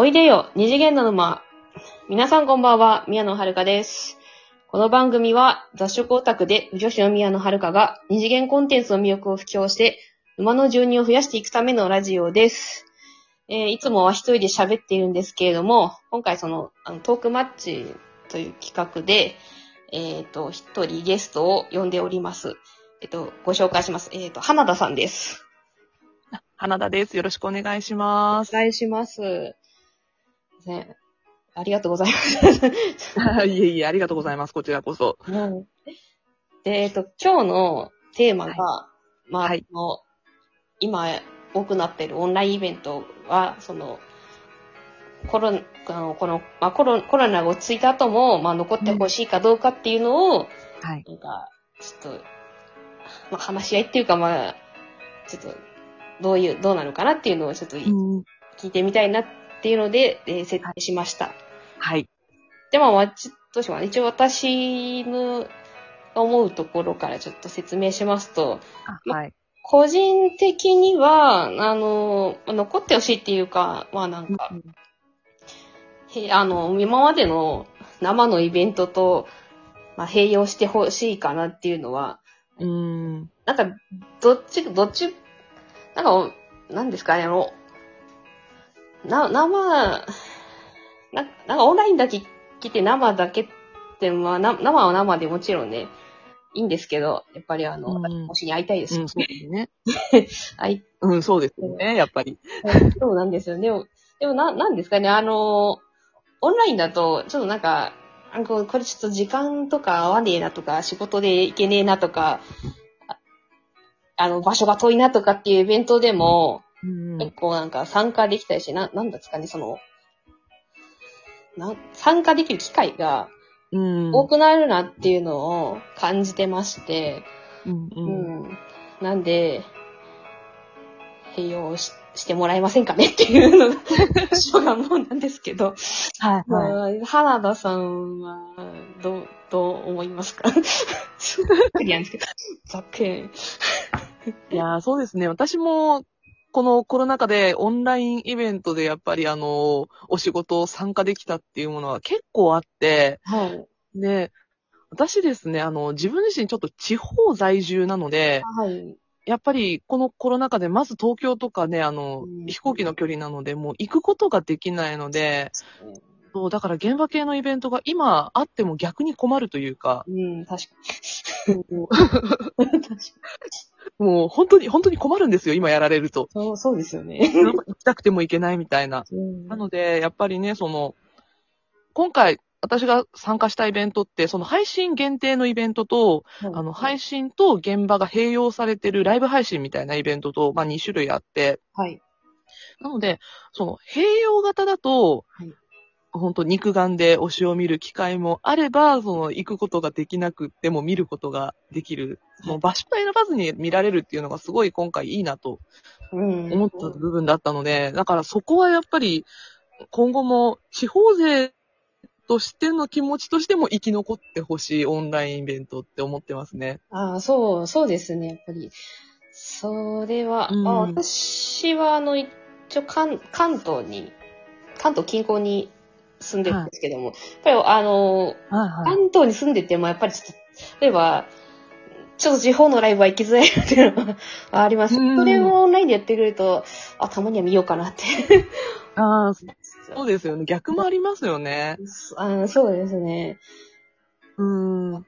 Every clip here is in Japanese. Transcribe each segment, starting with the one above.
おいでよ、二次元の沼。皆さんこんばんは、宮野遥です。この番組は雑食オタクで女子の宮野遥が二次元コンテンツの魅力を布教して馬の住人を増やしていくためのラジオです。えーいつもは一人で喋っているんですけれども、今回そのあのトークマッチという企画で、えっ、と、一人ゲストを呼んでおります。えっ、と、ご紹介します。えっ、と、花田さんです。花田です。よろしくお願いします。お願いします。ね、ありがとうございます。いえいえ、ありがとうございます。こちらこそ。うんで、えっと、今日のテーマが、まあ、はい今多くなっているオンラインイベントは、その、コロナ、この、まあ、コロコロナが落ち着いた後も、まあ、残ってほしいかどうかっていうのを、はい。なんか、ちょっと、まあ、話し合いっていうか、まあ、ちょっと、どういう、どうなのかなっていうのをちょっとうん。聞いてみたいなっていうので、えー設定しました。はい。でも、まあ、ちどうしようかな。一応私の思うところからちょっと説明しますと、あはい。個人的には、あの、残ってほしいっていうか、まあなんか、へあの、今までの生のイベントと、まあ、併用してほしいかなっていうのは、うん。なんか、どっち、どっち、なんか、なんですかね、あの、な、生、な、なんかオンラインだけ来て生だけって、まあ、な生は生でもちろんね、いいんですけど、やっぱりあの、うん推しに会いたいです。うん、そうですね。会いうん、そうですよね、やっぱり。そうなんですよ。でも、でもな、なんですかね、あの、オンラインだと、ちょっとなんか、あここれちょっと時間とか合わねえなとか、仕事で行けねえなとか、ああの、場所が遠いなとかっていうイベントでも、うん結構なんか参加できたりし、な、なんですかね、その、な参加できる機会がうん。多くなるなっていうのを感じてまして、うん。ううん。ん。なんで、併用ししてもらえませんかねっていうのが、初願望なんですけど、はい、はまあ、花田さんは、どう、どう思いますか？ざっくりなんですけど、ざっくり。い。いやー、そうですね。私も、このコロナ禍でオンラインイベントでやっぱりあの、お仕事を参加できたっていうものは結構あって、はい。で、私ですね、あの、自分自身ちょっと地方在住なので、はい。やっぱりこのコロナ禍でまず東京とかね、あのうん、飛行機の距離なので、もう行くことができないので、そう、だから現場系のイベントが今あっても逆に困るというか、うん、確かに。もう本当に、本当に困るんですよ、今やられると。そう、そうですよね。なんか行きたくても行けないみたいな。うんなので、やっぱりね、その、今回、私が参加したイベントって、その配信限定のイベントと、あの、配信と現場が併用されてるライブ配信みたいなイベントと、まあ2種類あって、はい。なので、その、併用型だと、はい本当肉眼で推しを見る機会もあれば、その、行くことができなくっても見ることができる。もう場所を選ばずに見られるっていうのがすごい今回いいなとうん。思った部分だったので、だからそこはやっぱり、今後も地方勢としての気持ちとしても生き残ってほしいオンラインイベントって思ってますね。ああ、そう、そうですね、やっぱり。それは、うんまあ、私は、あの、一応関、関東に、関東近郊に住んでるんですけども、やっぱり、あの、はい関東に住んでても、やっぱりちょっと、例えば、ちょっと地方のライブは行きづらいなっていうのはあります。うんそれをオンラインでやってくれると、あ、たまには見ようかなって。ああ、そうですよね。逆もありますよね。あそうですね。うん。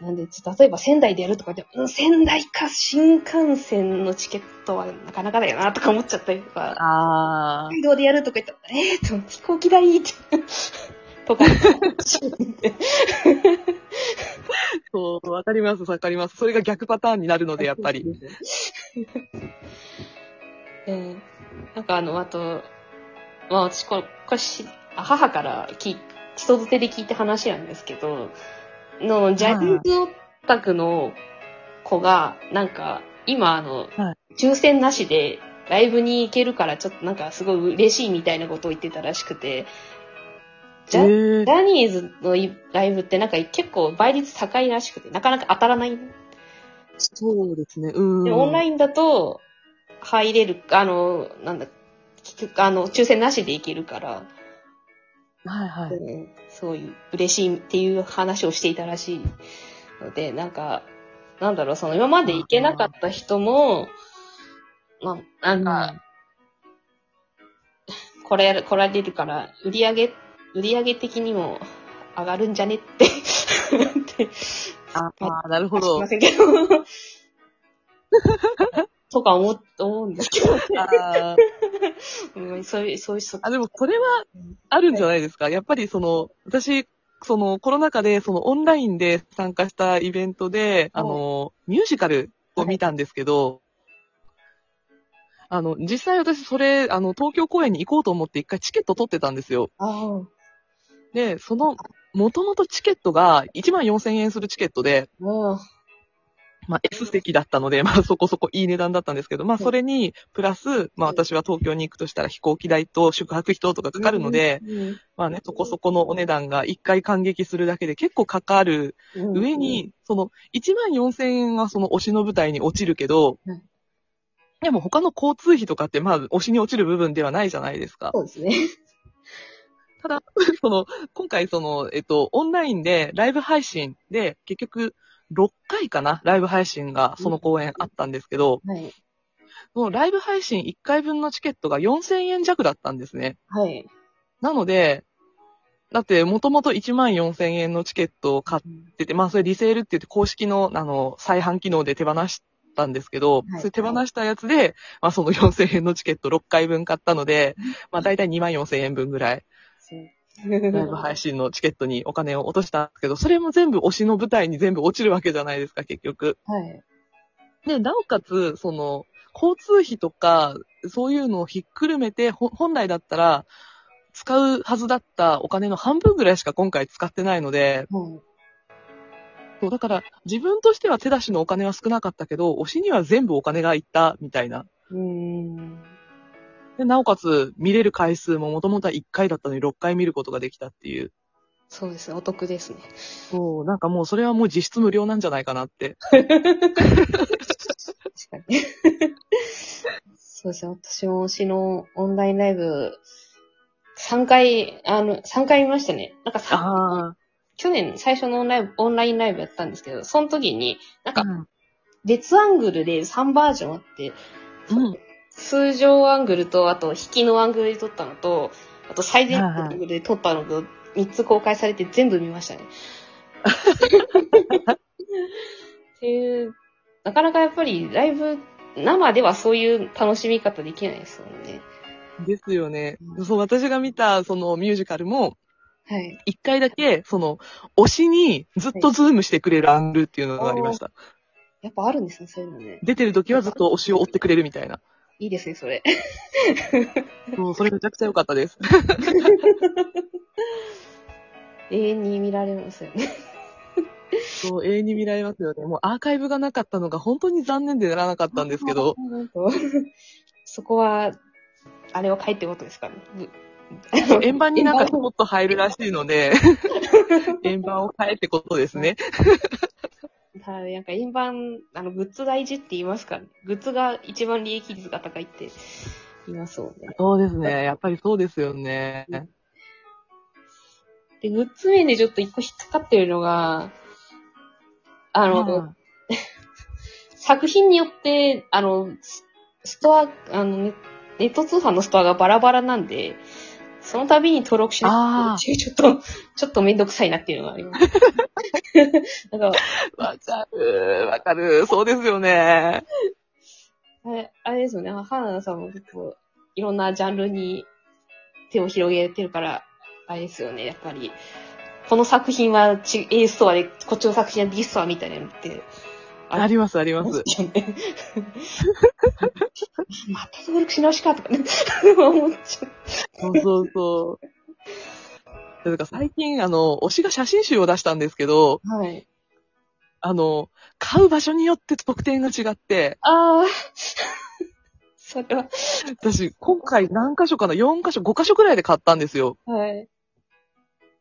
なんで、ちょっと例えば仙台でやるとかで、うん、仙台か新幹線のチケットはなかなかだよなとか思っちゃったりとか、ああ。北海道でやるとか言ったら、えーと、飛行機代って、とか、そう、わかります、わかります。それが逆パターンになるので、やっぱり。えーなんかあの、あと、まあ私これ、これし、あ母から聞い、人づてで聞いた話なんですけど、の、ジャニーズオタクの子が、なんか、今あの、は抽選なしでライブに行けるから、ちょっとなんかすごい嬉しいみたいなことを言ってたらしくて、ジャえージャニーズのいライブってなんか結構倍率高いらしくて、なかなか当たらない。そうですね。うん。で、オンラインだと入れる、あの、なんだ、あの、抽選なしで行けるから、はいはい。うんそういう嬉しいっていう話をしていたらしいので、なんか、なんだろう、その今まで行けなかった人も、まあ、なんか、これ、来られるから、売り上げ、売り上げ的にも上がるんじゃねって、って、ああ、なるほど すいま。せんけど、とか思う、思うんですけど、うん、そういう、そういう人、あ、でもこれはあるんじゃないですか。やっぱりその、私、そのコロナ禍でそのオンラインで参加したイベントで、あの、ミュージカルを見たんですけど、あの、実際私それ、あの、東京公演に行こうと思って一回チケット取ってたんですよ。あで、その、もともとチケットが1万4000円するチケットで、あ、もう、まあ S 席だったので、まあそこそこいい値段だったんですけど、まあそれに、プラス、まあ私は東京に行くとしたら飛行機代と宿泊費等とかかかるので、うん、まあね、そこそこのお値段が一回感激するだけで結構かかる。うん上に、その1万4000円はその推しの舞台に落ちるけどうん、でも他の交通費とかってまあ推しに落ちる部分ではないじゃないですか。そうですね。ただ、その、今回その、えっと、オンラインでライブ配信で結局6回かなライブ配信がその公演あったんですけど、はい。そのライブ配信1回分のチケットが4000円弱だったんですね。はい。なので、だって、もともと1万4000円のチケットを買ってて、まあ、それリセールって言って公式の、あの、再販機能で手放したんですけど、はいそれ手放したやつで、まあ、その4000円のチケット6回分買ったので、まあ、だいたい2万4000円分ぐらい。ライブ配信のチケットにお金を落としたんですけど、それも全部推しの舞台に全部落ちるわけじゃないですか、結局。はい。で、なおかつ、その、交通費とか、そういうのをひっくるめて、ほ本来だったら、使うはずだったお金の半分ぐらいしか今回使ってないので、はい。そう、だから自分としては手出しのお金は少なかったけど、推しには全部お金がいったみたいな。うーん。で、なおかつ見れる回数ももともとは1回だったのに6回見ることができたっていう。そうですね。お得ですね。そう、なんかもうそれはもう実質無料なんじゃないかなって。確かに。そうですね。私も推しのオンラインライブ、3回、あの、3回見ましたね。なんかさ、あ去年最初のオンライブ、オンラインライブやったんですけど、その時に、なんあ。か別アングルで3バージョンあって、うん。通常アングルと、あと引きのアングルで撮ったのと、あと最前アングルで撮ったのと、3つ公開されて全部見ましたね。っていう、なかなかやっぱりライブ、生ではそういう楽しみ方できないですよね。ですよねう。んそう、私が見たそのミュージカルも、はい。一回だけ、その、推しにずっとズームしてくれるアングルっていうのがありました。やっぱあるんですね、そういうのね。出てる時はずっと推しを追ってくれるみたいな。いいですね、それ。も うそれめちゃくちゃ良かったです。永遠に見られますよね。そう、永遠に見られますよね。もうアーカイブがなかったのが本当に残念でならなかったんですけど。そこは、あれを書いてことですかね。円盤になんかスポット入るらしいので、円盤を変えってことですね。ただ、なんか円盤、あの、グッズ大事って言いますから、グッズが一番利益率が高いって言いますもんね。そうですね。やっぱりそうですよね。で、グッズ面でちょっと一個引っかかってるのが、あの、うん 作品によって、あの、スストア、あの、ネネット通販のストアがバラバラなんで、その度に登録しなあいと、ちょっと、ちょっとめんどくさいなっていうのがあります。なんか、わかる、わかる。そうですよね。あれ、あれですよね。花田さんも結構、いろんなジャンルに手を広げてるから、あれですよね。やっぱり、この作品はち A ストアで、こっちの作品は B ストアみたいなのって、あります、あります。すよね。また登録し直しかとかね。思っちゃう。そうそうそう。だから最近、あの、推しが写真集を出したんですけど、はい。あの、買う場所によって特典が違って、ああ。それは、私、今回何箇所かな ?4 箇所、5箇所くらいで買ったんですよ。はい。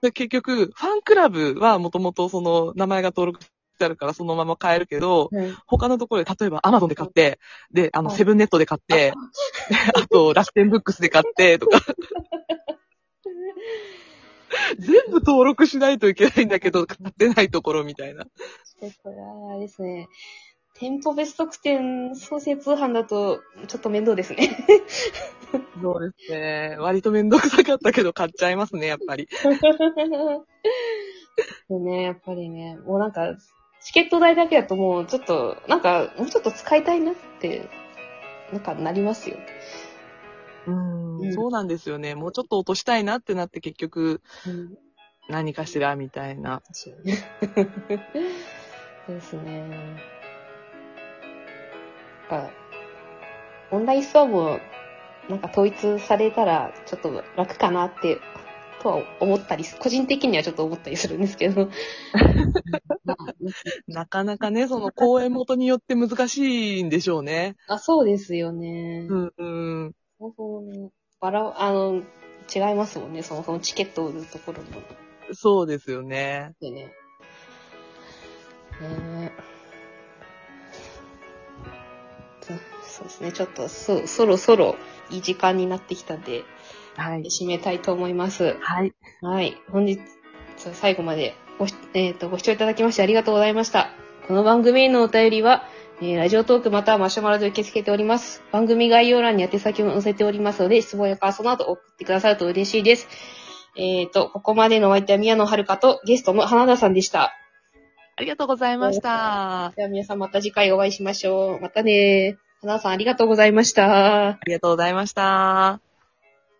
で結局、ファンクラブはもともとその名前が登録しってあるからそのまま買えるけど、はい。他のところで、例えばアマゾンで買って、で、あの、はいセブンネットで買って、あと、楽天ブックスで買って、とか。全部登録しないといけないんだけど、買ってないところみたいな。で、これは、あれですね。店舗別特典創生通販だと、ちょっと面倒ですね。そうですね。割とめんどくさかったけど買っちゃいますね、やっぱり。でね、やっぱりね、もうなんか、チケット代だけだともうちょっと、なんか、もうちょっと使いたいなって、なんかなりますよ。うんうんそうなんですよね。もうちょっと落としたいなってなって結局うん。何かしらみたいな。確かに。そうですね。なんか、オンラインストアも、なんか統一されたら、ちょっと楽かなって、とは思ったりす、個人的にはちょっと思ったりするんですけど。ま あなかなかね、その公演元によって難しいんでしょうね。あ、そうですよね。うんうん。そもそもね、バラ、あの、違いますもんね、そもそもチケットを売るところも。そうですよね。でね。ねそそうですね、ちょっとそ、そろそろいい時間になってきたんで、はい。締めたいと思います。はい。はい。本日、最後までごし、えっ、と、ご視聴いただきましてありがとうございました。この番組へのお便りは、えーラジオトークまたはマシュマロで受け付けております。番組概要欄に宛先も載せておりますので、質問や感想など送ってくださると嬉しいです。えっ、と、ここまでのお相手は宮野遥とゲストの花田さんでした。ありがとうございました。では皆さんまた次回お会いしましょう。またね。花田さんありがとうございました。ありがとうございました。